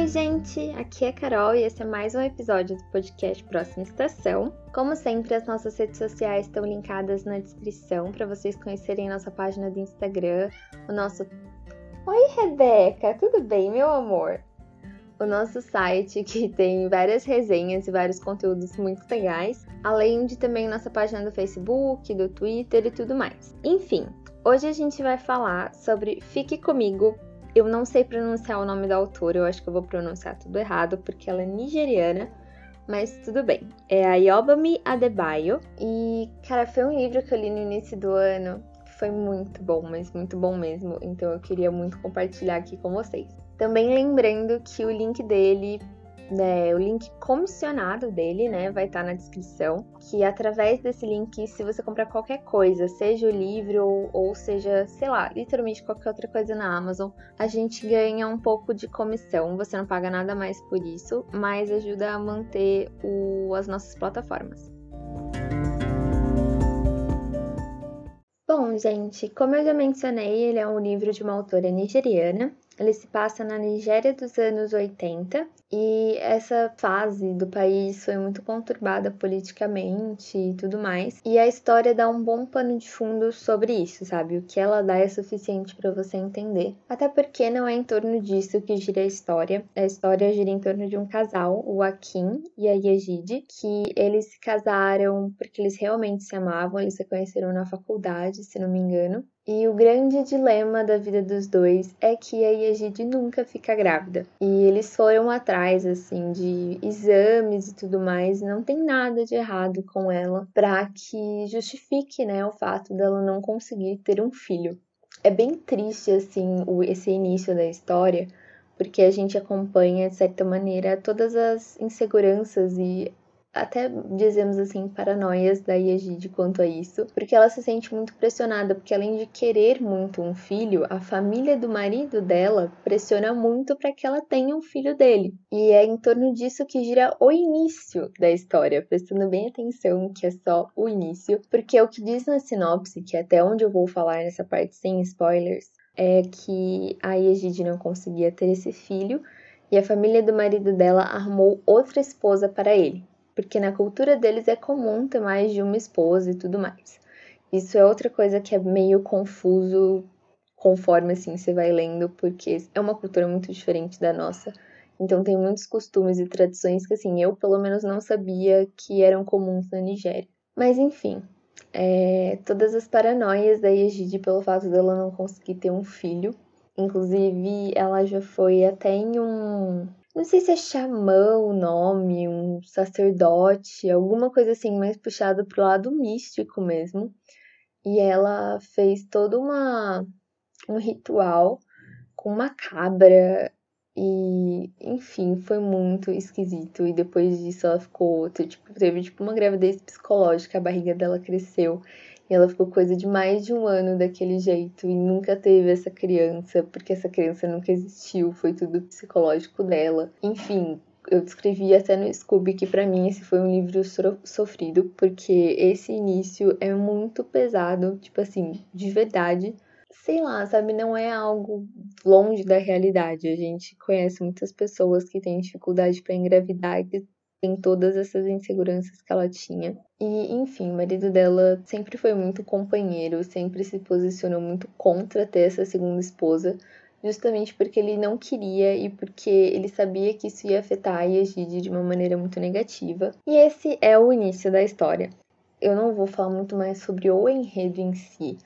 Oi, gente! Aqui é a Carol e esse é mais um episódio do podcast Próxima Estação. Como sempre, as nossas redes sociais estão linkadas na descrição para vocês conhecerem nossa página do Instagram, o nosso. Oi, Rebeca! Tudo bem, meu amor? O nosso site que tem várias resenhas e vários conteúdos muito legais, além de também nossa página do Facebook, do Twitter e tudo mais. Enfim, hoje a gente vai falar sobre Fique Comigo eu não sei pronunciar o nome da autora, eu acho que eu vou pronunciar tudo errado, porque ela é nigeriana, mas tudo bem. É a Yobami Adebayo. E, cara, foi um livro que eu li no início do ano que foi muito bom, mas muito bom mesmo. Então eu queria muito compartilhar aqui com vocês. Também lembrando que o link dele né, o link comissionado dele, né, vai estar tá na descrição. Que através desse link, se você comprar qualquer coisa, seja o livro ou, ou, seja, sei lá, literalmente qualquer outra coisa na Amazon, a gente ganha um pouco de comissão. Você não paga nada mais por isso, mas ajuda a manter o, as nossas plataformas. Bom, gente, como eu já mencionei, ele é um livro de uma autora nigeriana. Ele se passa na Nigéria dos anos 80 e essa fase do país foi muito conturbada politicamente e tudo mais. E a história dá um bom pano de fundo sobre isso, sabe? O que ela dá é suficiente para você entender. Até porque não é em torno disso que gira a história. A história gira em torno de um casal, o Akin e a Yejide, que eles se casaram porque eles realmente se amavam, eles se conheceram na faculdade, se não me engano. E o grande dilema da vida dos dois é que a Yejide nunca fica grávida. E eles foram atrás, assim, de exames e tudo mais, não tem nada de errado com ela para que justifique, né, o fato dela não conseguir ter um filho. É bem triste, assim, esse início da história, porque a gente acompanha, de certa maneira, todas as inseguranças e até dizemos assim, paranoias da Yejide quanto a isso, porque ela se sente muito pressionada, porque além de querer muito um filho, a família do marido dela pressiona muito para que ela tenha um filho dele. E é em torno disso que gira o início da história, prestando bem atenção que é só o início, porque o que diz na sinopse, que é até onde eu vou falar nessa parte sem spoilers, é que a Yejide não conseguia ter esse filho e a família do marido dela armou outra esposa para ele porque na cultura deles é comum ter mais de uma esposa e tudo mais. Isso é outra coisa que é meio confuso conforme assim você vai lendo, porque é uma cultura muito diferente da nossa. Então tem muitos costumes e tradições que assim, eu pelo menos não sabia que eram comuns na Nigéria. Mas enfim, é, todas as paranoias da Egide pelo fato dela não conseguir ter um filho. Inclusive, ela já foi até em um não sei se é xamã o nome, um sacerdote, alguma coisa assim, mais puxado pro lado místico mesmo. E ela fez todo uma, um ritual com uma cabra e, enfim, foi muito esquisito. E depois disso ela ficou, tipo, teve tipo uma gravidez psicológica, a barriga dela cresceu. E ela ficou coisa de mais de um ano daquele jeito e nunca teve essa criança, porque essa criança nunca existiu, foi tudo psicológico dela. Enfim, eu descrevi até no Scooby que para mim esse foi um livro sofrido, porque esse início é muito pesado, tipo assim, de verdade. Sei lá, sabe, não é algo longe da realidade. A gente conhece muitas pessoas que têm dificuldade para engravidar e que tem todas essas inseguranças que ela tinha. E, enfim, o marido dela sempre foi muito companheiro, sempre se posicionou muito contra ter essa segunda esposa, justamente porque ele não queria e porque ele sabia que isso ia afetar a Yejide de uma maneira muito negativa. E esse é o início da história. Eu não vou falar muito mais sobre o enredo em si,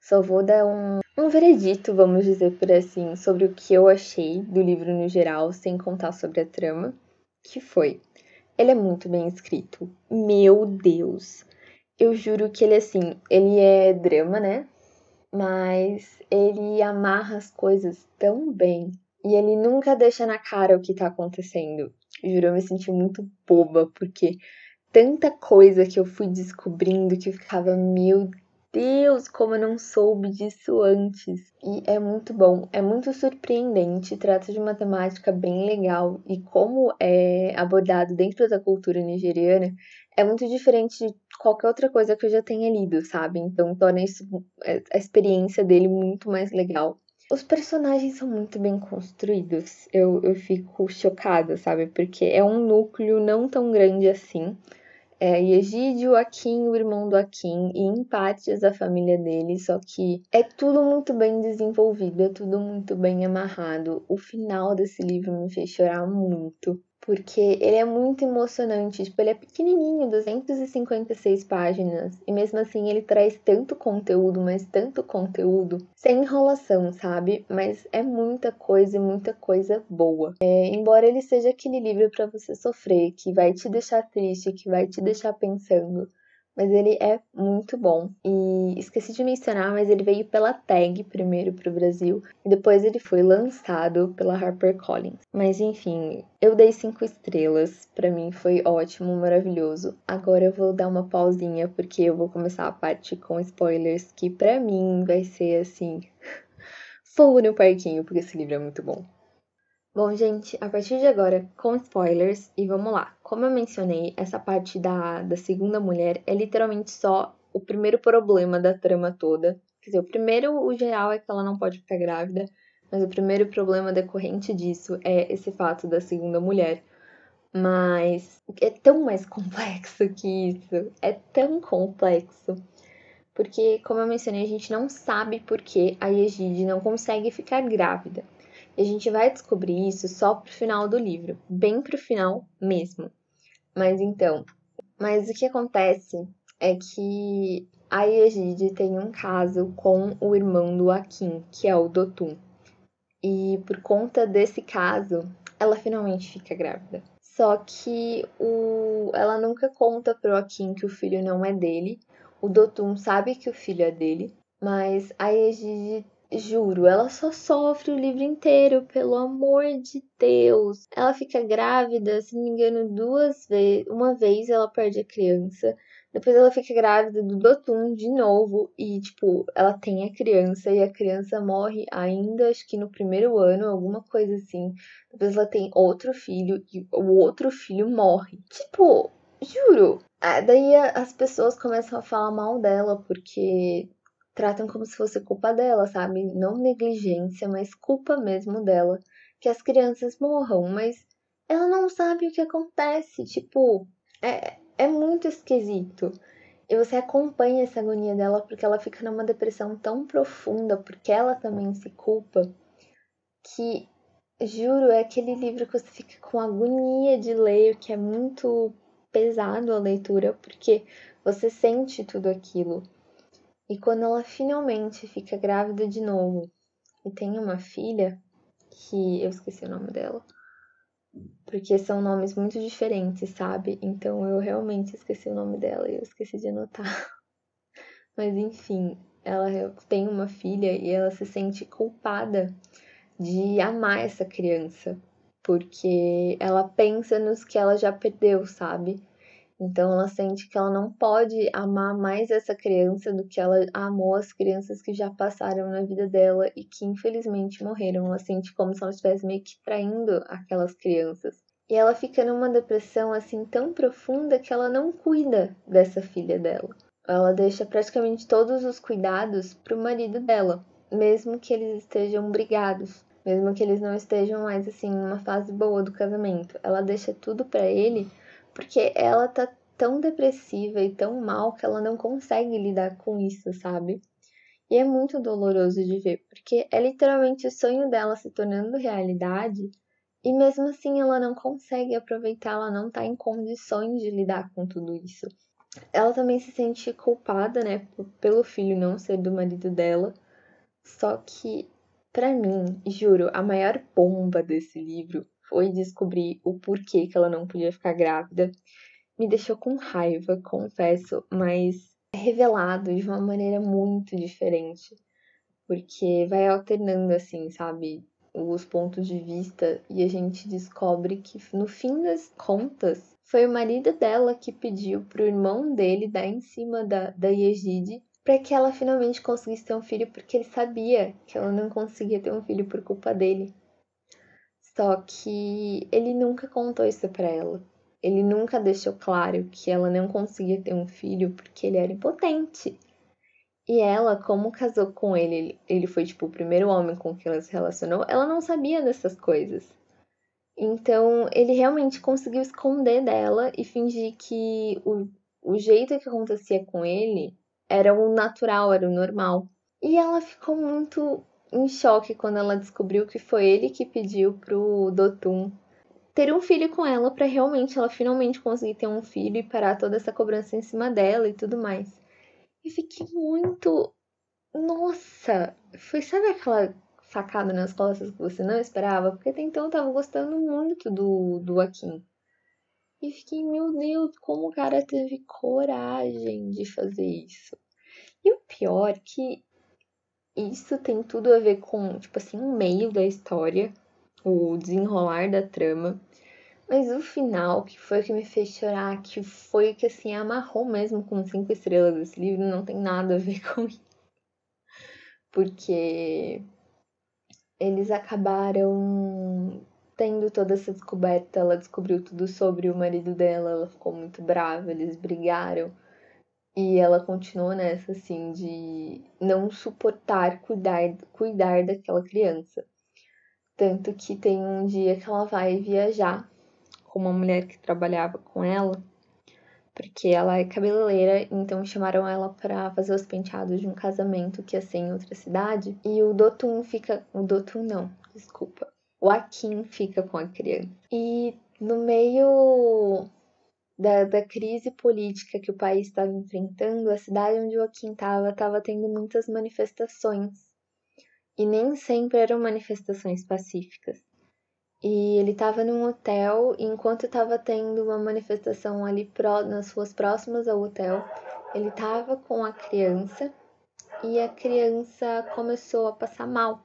só vou dar um, um veredito, vamos dizer por assim, sobre o que eu achei do livro no geral, sem contar sobre a trama, que foi ele é muito bem escrito. Meu Deus. Eu juro que ele, assim, ele é drama, né? Mas ele amarra as coisas tão bem. E ele nunca deixa na cara o que tá acontecendo. Juro, eu me senti muito boba, porque tanta coisa que eu fui descobrindo que eu ficava, meu Deus, como eu não soube disso antes. E é muito bom, é muito surpreendente, trata de uma temática bem legal e como é abordado dentro da cultura nigeriana é muito diferente de qualquer outra coisa que eu já tenha lido, sabe? Então torna isso, é, a experiência dele muito mais legal. os personagens são muito bem construídos. Eu, eu fico chocada, sabe? Porque é um núcleo não tão grande assim. É Egídio, Akin, o irmão do Akin, e em partes a família dele, só que é tudo muito bem desenvolvido, é tudo muito bem amarrado. O final desse livro me fez chorar muito porque ele é muito emocionante. Tipo, ele é pequenininho, 256 páginas, e mesmo assim ele traz tanto conteúdo, mas tanto conteúdo, sem enrolação, sabe? Mas é muita coisa e muita coisa boa. É, embora ele seja aquele livro para você sofrer, que vai te deixar triste, que vai te deixar pensando mas ele é muito bom. E esqueci de mencionar, mas ele veio pela Tag primeiro para o Brasil e depois ele foi lançado pela HarperCollins. Mas enfim, eu dei cinco estrelas, para mim foi ótimo, maravilhoso. Agora eu vou dar uma pausinha porque eu vou começar a parte com spoilers que para mim vai ser assim fogo no parquinho, porque esse livro é muito bom. Bom, gente, a partir de agora, com spoilers, e vamos lá. Como eu mencionei, essa parte da, da segunda mulher é literalmente só o primeiro problema da trama toda. Quer dizer, o primeiro, o geral, é que ela não pode ficar grávida, mas o primeiro problema decorrente disso é esse fato da segunda mulher. Mas é tão mais complexo que isso. É tão complexo. Porque, como eu mencionei, a gente não sabe por que a Egide não consegue ficar grávida. E a gente vai descobrir isso só pro final do livro, bem pro final mesmo. Mas então, mas o que acontece é que a Egide tem um caso com o irmão do Akin, que é o Dotun. E por conta desse caso, ela finalmente fica grávida. Só que o... ela nunca conta pro Akin que o filho não é dele. O Dotun sabe que o filho é dele, mas a Egide Juro, ela só sofre o livro inteiro, pelo amor de Deus. Ela fica grávida, se não me engano, duas vezes. Uma vez ela perde a criança, depois ela fica grávida do Dotun de novo e, tipo, ela tem a criança e a criança morre ainda, acho que no primeiro ano, alguma coisa assim. Depois ela tem outro filho e o outro filho morre. Tipo, juro. Ah, daí as pessoas começam a falar mal dela porque tratam como se fosse culpa dela, sabe? Não negligência, mas culpa mesmo dela. Que as crianças morram, mas ela não sabe o que acontece. Tipo, é, é muito esquisito. E você acompanha essa agonia dela porque ela fica numa depressão tão profunda, porque ela também se culpa, que, juro, é aquele livro que você fica com agonia de ler, que é muito pesado a leitura, porque você sente tudo aquilo. E quando ela finalmente fica grávida de novo e tem uma filha, que eu esqueci o nome dela, porque são nomes muito diferentes, sabe? Então eu realmente esqueci o nome dela e eu esqueci de anotar. Mas enfim, ela tem uma filha e ela se sente culpada de amar essa criança, porque ela pensa nos que ela já perdeu, sabe? Então ela sente que ela não pode amar mais essa criança do que ela amou as crianças que já passaram na vida dela e que infelizmente morreram. Ela sente como se ela estivesse meio que traindo aquelas crianças. E ela fica numa depressão assim tão profunda que ela não cuida dessa filha dela. Ela deixa praticamente todos os cuidados para o marido dela, mesmo que eles estejam brigados, mesmo que eles não estejam mais assim numa fase boa do casamento. Ela deixa tudo para ele porque ela tá tão depressiva e tão mal que ela não consegue lidar com isso, sabe? E é muito doloroso de ver, porque é literalmente o sonho dela se tornando realidade e mesmo assim ela não consegue aproveitar, ela não tá em condições de lidar com tudo isso. Ela também se sente culpada, né, pelo filho não ser do marido dela. Só que, para mim, juro, a maior bomba desse livro foi descobrir o porquê que ela não podia ficar grávida. Me deixou com raiva, confesso, mas é revelado de uma maneira muito diferente, porque vai alternando assim, sabe, os pontos de vista e a gente descobre que no fim das contas foi o marido dela que pediu pro irmão dele dar em cima da, da Yegide para que ela finalmente conseguisse ter um filho, porque ele sabia que ela não conseguia ter um filho por culpa dele. Só que ele nunca contou isso para ela. Ele nunca deixou claro que ela não conseguia ter um filho porque ele era impotente. E ela, como casou com ele, ele foi tipo o primeiro homem com quem ela se relacionou, ela não sabia dessas coisas. Então, ele realmente conseguiu esconder dela e fingir que o, o jeito que acontecia com ele era o natural, era o normal. E ela ficou muito em choque quando ela descobriu que foi ele que pediu pro Dotum ter um filho com ela para realmente ela finalmente conseguir ter um filho e parar toda essa cobrança em cima dela e tudo mais. E fiquei muito nossa, foi sabe aquela facada nas costas que você não esperava? Porque até então eu tava gostando muito do, do Akin. E fiquei, meu Deus, como o cara teve coragem de fazer isso. E o pior é que isso tem tudo a ver com, tipo assim, o meio da história, o desenrolar da trama. Mas o final, que foi o que me fez chorar, que foi o que assim amarrou mesmo com cinco estrelas esse livro, não tem nada a ver com isso. Porque eles acabaram tendo toda essa descoberta, ela descobriu tudo sobre o marido dela, ela ficou muito brava, eles brigaram. E ela continuou nessa, assim, de não suportar cuidar, cuidar daquela criança. Tanto que tem um dia que ela vai viajar com uma mulher que trabalhava com ela, porque ela é cabeleireira, então chamaram ela para fazer os penteados de um casamento que ia ser em outra cidade. E o Dotun fica. O Dotun não, desculpa. O Akin fica com a criança. E no meio da, da crise política que o país estava enfrentando, a cidade onde Joaquim estava estava tendo muitas manifestações. E nem sempre eram manifestações pacíficas. E ele estava num hotel, e enquanto estava tendo uma manifestação ali nas ruas próximas ao hotel, ele estava com a criança e a criança começou a passar mal.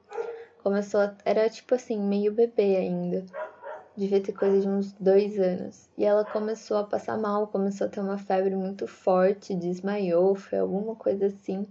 Começou a, era tipo assim, meio bebê ainda devia ter coisa de uns dois anos. E ela começou a passar mal, começou a ter uma febre muito forte, desmaiou, foi alguma coisa assim.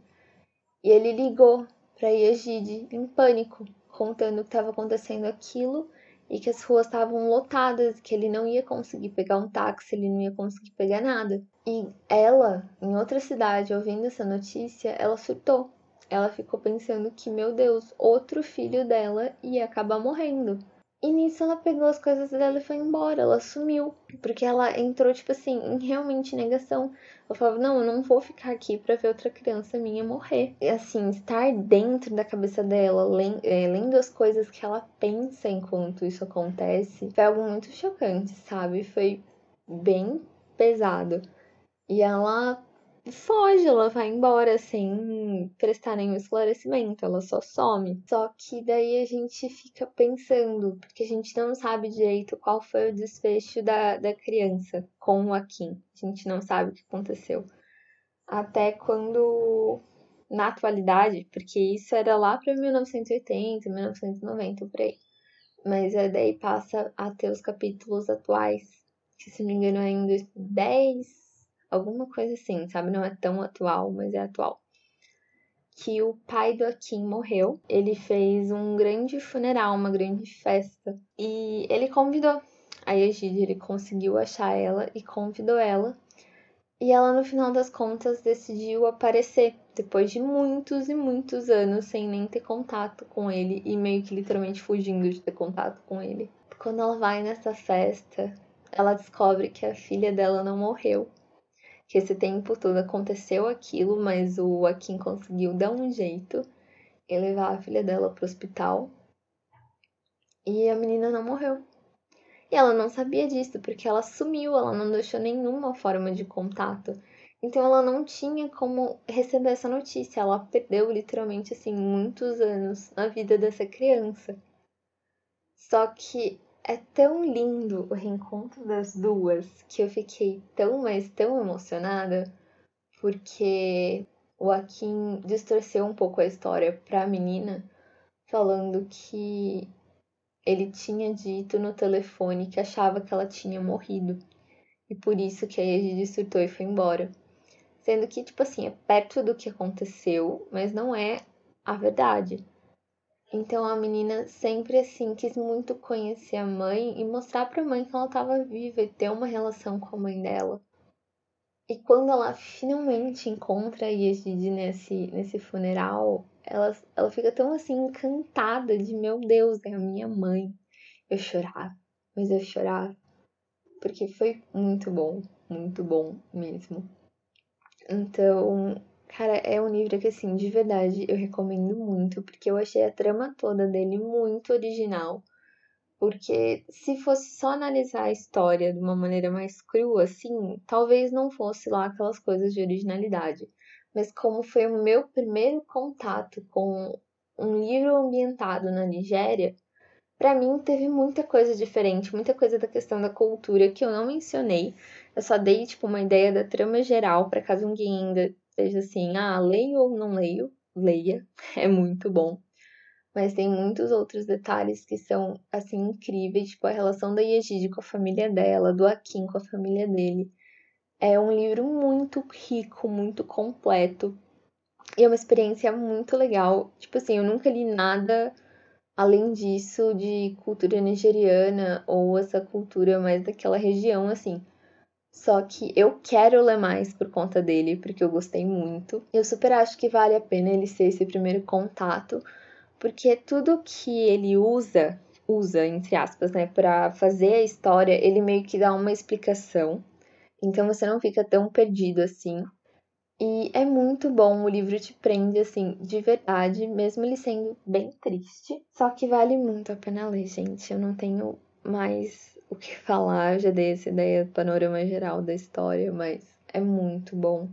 E ele ligou para Yajid em pânico, contando que estava acontecendo aquilo e que as ruas estavam lotadas, que ele não ia conseguir pegar um táxi, ele não ia conseguir pegar nada. E ela, em outra cidade, ouvindo essa notícia, ela surtou. Ela ficou pensando que, meu Deus, outro filho dela ia acabar morrendo. E nisso ela pegou as coisas dela e foi embora, ela sumiu. Porque ela entrou, tipo assim, em realmente negação. Ela falava, não, eu não vou ficar aqui pra ver outra criança minha morrer. E assim, estar dentro da cabeça dela, é, lendo as coisas que ela pensa enquanto isso acontece, foi algo muito chocante, sabe? Foi bem pesado. E ela foge, ela vai embora sem prestar nenhum esclarecimento, ela só some. Só que daí a gente fica pensando, porque a gente não sabe direito qual foi o desfecho da, da criança com o Akin. A gente não sabe o que aconteceu. Até quando, na atualidade, porque isso era lá para 1980, 1990, por aí. Mas é daí passa a ter os capítulos atuais, que se não me engano é em 2010, alguma coisa assim, sabe? Não é tão atual, mas é atual. Que o pai do Akin morreu. Ele fez um grande funeral, uma grande festa. E ele convidou a Egide, ele conseguiu achar ela e convidou ela. E ela, no final das contas, decidiu aparecer depois de muitos e muitos anos sem nem ter contato com ele e meio que literalmente fugindo de ter contato com ele. Quando ela vai nessa festa, ela descobre que a filha dela não morreu que esse tempo todo aconteceu aquilo, mas o Akin conseguiu dar um jeito e levar a filha dela para o hospital. E a menina não morreu. E ela não sabia disso, porque ela sumiu, ela não deixou nenhuma forma de contato. Então ela não tinha como receber essa notícia. Ela perdeu literalmente assim muitos anos na vida dessa criança. Só que é tão lindo o reencontro das duas que eu fiquei tão, mas tão emocionada, porque o Akin distorceu um pouco a história para a menina, falando que ele tinha dito no telefone que achava que ela tinha morrido. E por isso que a Egi surtou e foi embora. Sendo que, tipo assim, é perto do que aconteceu, mas não é a verdade. Então a menina sempre assim quis muito conhecer a mãe e mostrar para a mãe que ela estava viva e ter uma relação com a mãe dela. E quando ela finalmente encontra a Yejide nesse, nesse funeral, ela, ela fica tão assim encantada de meu Deus, é a minha mãe. Eu chorava, mas eu chorava. Porque foi muito bom, muito bom mesmo. Então, cara, é um livro que, assim, de verdade eu recomendo muito, porque eu achei a trama toda dele muito original. Porque se fosse só analisar a história de uma maneira mais crua, assim, talvez não fosse lá aquelas coisas de originalidade. Mas como foi o meu primeiro contato com um livro ambientado na Nigéria, para mim teve muita coisa diferente, muita coisa da questão da cultura que eu não mencionei. Eu só dei tipo uma ideia da trama geral para caso alguém ainda seja assim, ah, leio ou não leio, leia, é muito bom mas tem muitos outros detalhes que são, assim, incríveis, tipo a relação da Yejide com a família dela, do Akin com a família dele. É um livro muito rico, muito completo, e é uma experiência muito legal. Tipo assim, eu nunca li nada além disso de cultura nigeriana ou essa cultura mais daquela região, assim. Só que eu quero ler mais por conta dele, porque eu gostei muito. Eu super acho que vale a pena ele ser esse primeiro contato porque tudo que ele usa, usa entre aspas, né, para fazer a história, ele meio que dá uma explicação. Então você não fica tão perdido assim. E é muito bom, o livro te prende assim, de verdade, mesmo ele sendo bem triste. Só que vale muito a pena ler, gente. Eu não tenho mais o que falar, eu já dei essa ideia, panorama geral da história, mas é muito bom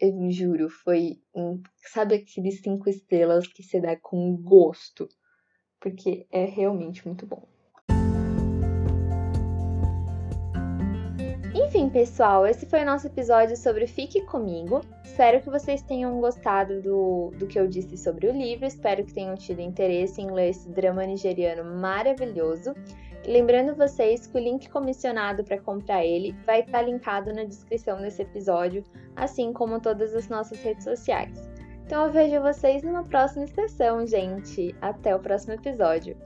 eu juro, foi. Um, sabe aqueles cinco estrelas que você dá com gosto? Porque é realmente muito bom. Enfim, pessoal, esse foi o nosso episódio sobre Fique Comigo. Espero que vocês tenham gostado do, do que eu disse sobre o livro. Espero que tenham tido interesse em ler esse drama nigeriano maravilhoso. Lembrando vocês que o link comissionado para comprar ele vai estar linkado na descrição desse episódio, assim como todas as nossas redes sociais. Então eu vejo vocês numa próxima sessão, gente. Até o próximo episódio.